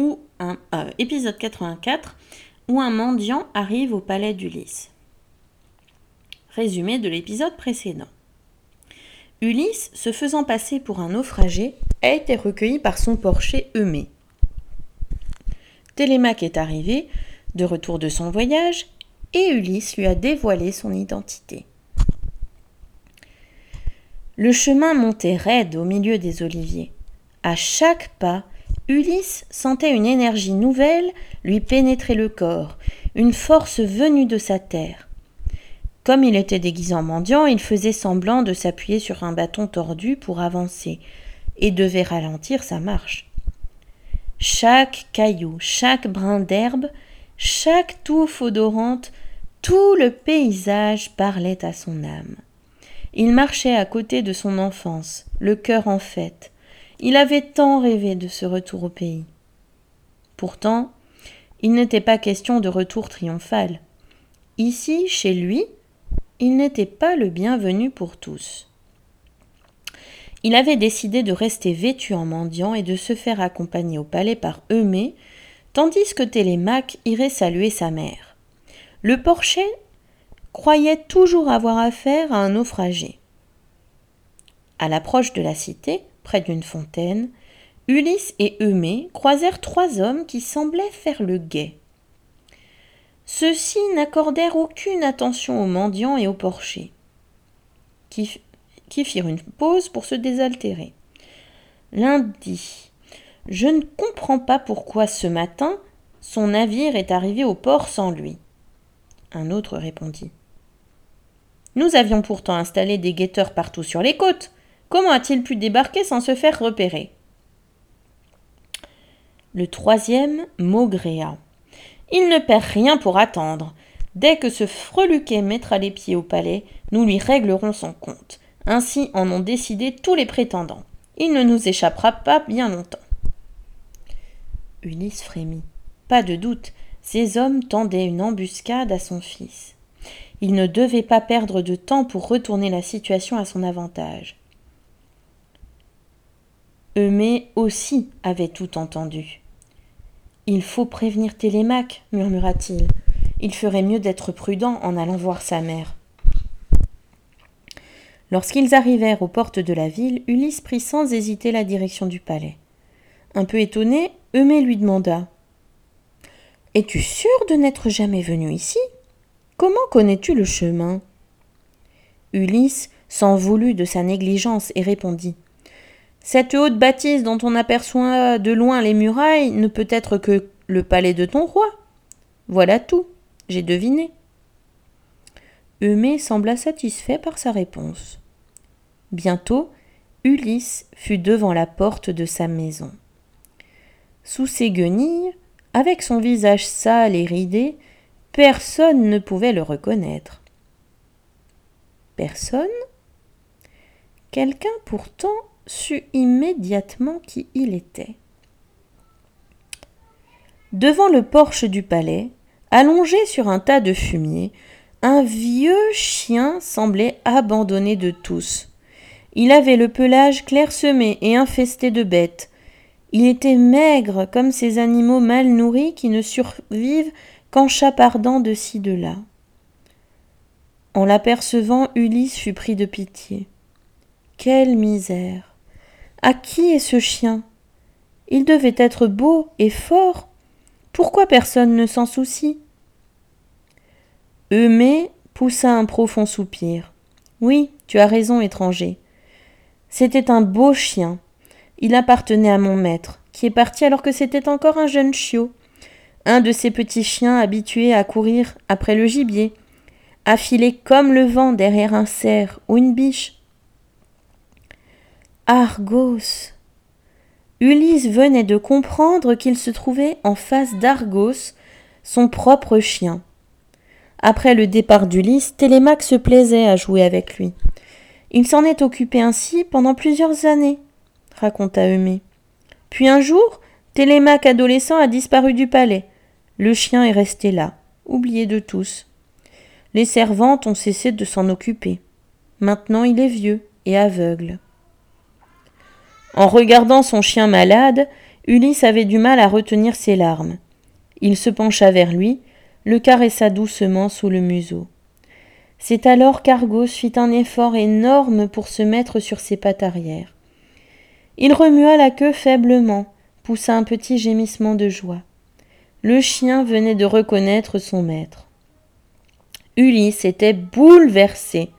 où un euh, épisode 84 où un mendiant arrive au palais d'Ulysse. Résumé de l'épisode précédent. Ulysse, se faisant passer pour un naufragé, a été recueilli par son porcher Eumée. Télémaque est arrivé, de retour de son voyage, et Ulysse lui a dévoilé son identité. Le chemin montait raide au milieu des oliviers. À chaque pas, Ulysse sentait une énergie nouvelle lui pénétrer le corps, une force venue de sa terre. Comme il était déguisé en mendiant, il faisait semblant de s'appuyer sur un bâton tordu pour avancer, et devait ralentir sa marche. Chaque caillou, chaque brin d'herbe, chaque touffe odorante, tout le paysage parlait à son âme. Il marchait à côté de son enfance, le cœur en fête. Il avait tant rêvé de ce retour au pays. Pourtant, il n'était pas question de retour triomphal. Ici, chez lui, il n'était pas le bienvenu pour tous. Il avait décidé de rester vêtu en mendiant et de se faire accompagner au palais par Eumée, tandis que Télémaque irait saluer sa mère. Le porcher croyait toujours avoir affaire à un naufragé. À l'approche de la cité, près d'une fontaine, Ulysse et Eumée croisèrent trois hommes qui semblaient faire le guet. Ceux-ci n'accordèrent aucune attention aux mendiants et aux porchers, qui, qui firent une pause pour se désaltérer. L'un dit Je ne comprends pas pourquoi ce matin son navire est arrivé au port sans lui. Un autre répondit Nous avions pourtant installé des guetteurs partout sur les côtes. Comment a-t-il pu débarquer sans se faire repérer? Le troisième maugréa. Il ne perd rien pour attendre. Dès que ce freluquet mettra les pieds au palais, nous lui réglerons son compte. Ainsi en ont décidé tous les prétendants. Il ne nous échappera pas bien longtemps. Ulysse frémit. Pas de doute, ces hommes tendaient une embuscade à son fils. Il ne devait pas perdre de temps pour retourner la situation à son avantage. Eumée aussi avait tout entendu. Il faut prévenir Télémaque, murmura-t-il. Il ferait mieux d'être prudent en allant voir sa mère. Lorsqu'ils arrivèrent aux portes de la ville, Ulysse prit sans hésiter la direction du palais. Un peu étonné, Eumée lui demanda Es-tu sûr de n'être jamais venu ici? Comment connais-tu le chemin? Ulysse s'en voulut de sa négligence et répondit cette haute bâtisse dont on aperçoit de loin les murailles ne peut être que le palais de ton roi. Voilà tout. J'ai deviné. Eumée sembla satisfait par sa réponse. Bientôt, Ulysse fut devant la porte de sa maison. Sous ses guenilles, avec son visage sale et ridé, personne ne pouvait le reconnaître. Personne? Quelqu'un pourtant sut immédiatement qui il était. Devant le porche du palais, allongé sur un tas de fumier, un vieux chien semblait abandonné de tous. Il avait le pelage clairsemé et infesté de bêtes. Il était maigre comme ces animaux mal nourris qui ne survivent qu'en chapardant de ci de là. En l'apercevant, Ulysse fut pris de pitié. Quelle misère. À qui est ce chien? Il devait être beau et fort. Pourquoi personne ne s'en soucie? Eumée poussa un profond soupir. Oui, tu as raison, étranger. C'était un beau chien. Il appartenait à mon maître, qui est parti alors que c'était encore un jeune chiot. Un de ces petits chiens habitués à courir après le gibier, filer comme le vent derrière un cerf ou une biche. Argos. Ulysse venait de comprendre qu'il se trouvait en face d'Argos, son propre chien. Après le départ d'Ulysse, Télémaque se plaisait à jouer avec lui. Il s'en est occupé ainsi pendant plusieurs années, raconta Eumée. Puis un jour, Télémaque adolescent a disparu du palais. Le chien est resté là, oublié de tous. Les servantes ont cessé de s'en occuper. Maintenant il est vieux et aveugle. En regardant son chien malade, Ulysse avait du mal à retenir ses larmes. Il se pencha vers lui, le caressa doucement sous le museau. C'est alors qu'Argos fit un effort énorme pour se mettre sur ses pattes arrière. Il remua la queue faiblement, poussa un petit gémissement de joie. Le chien venait de reconnaître son maître. Ulysse était bouleversé.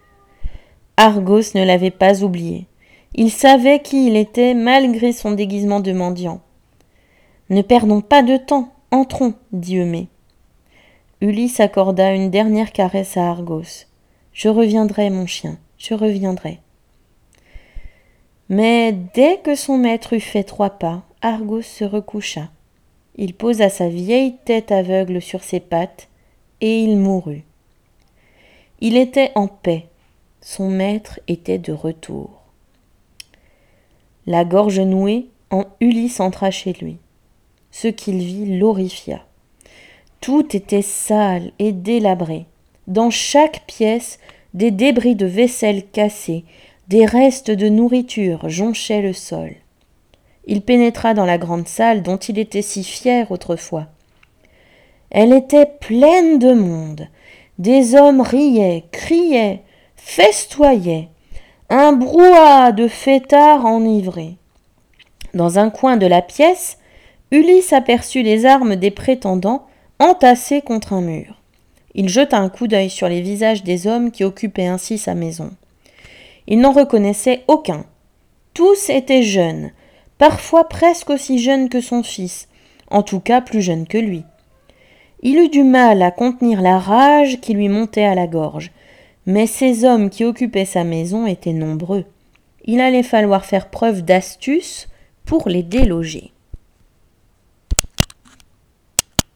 Argos ne l'avait pas oublié. Il savait qui il était malgré son déguisement de mendiant. Ne perdons pas de temps, entrons, dit Eumée. Ulysse accorda une dernière caresse à Argos. Je reviendrai, mon chien, je reviendrai. Mais dès que son maître eut fait trois pas, Argos se recoucha. Il posa sa vieille tête aveugle sur ses pattes, et il mourut. Il était en paix, son maître était de retour. La gorge nouée, en Ulysse entra chez lui. Ce qu'il vit l'horrifia. Tout était sale et délabré. Dans chaque pièce, des débris de vaisselle cassée, des restes de nourriture jonchaient le sol. Il pénétra dans la grande salle dont il était si fier autrefois. Elle était pleine de monde. Des hommes riaient, criaient, festoyaient. Un brouhaha de fêtards enivrés. Dans un coin de la pièce, Ulysse aperçut les armes des prétendants entassées contre un mur. Il jeta un coup d'œil sur les visages des hommes qui occupaient ainsi sa maison. Il n'en reconnaissait aucun. Tous étaient jeunes, parfois presque aussi jeune que son fils, en tout cas plus jeune que lui. Il eut du mal à contenir la rage qui lui montait à la gorge, mais ces hommes qui occupaient sa maison étaient nombreux. Il allait falloir faire preuve d'astuce pour les déloger.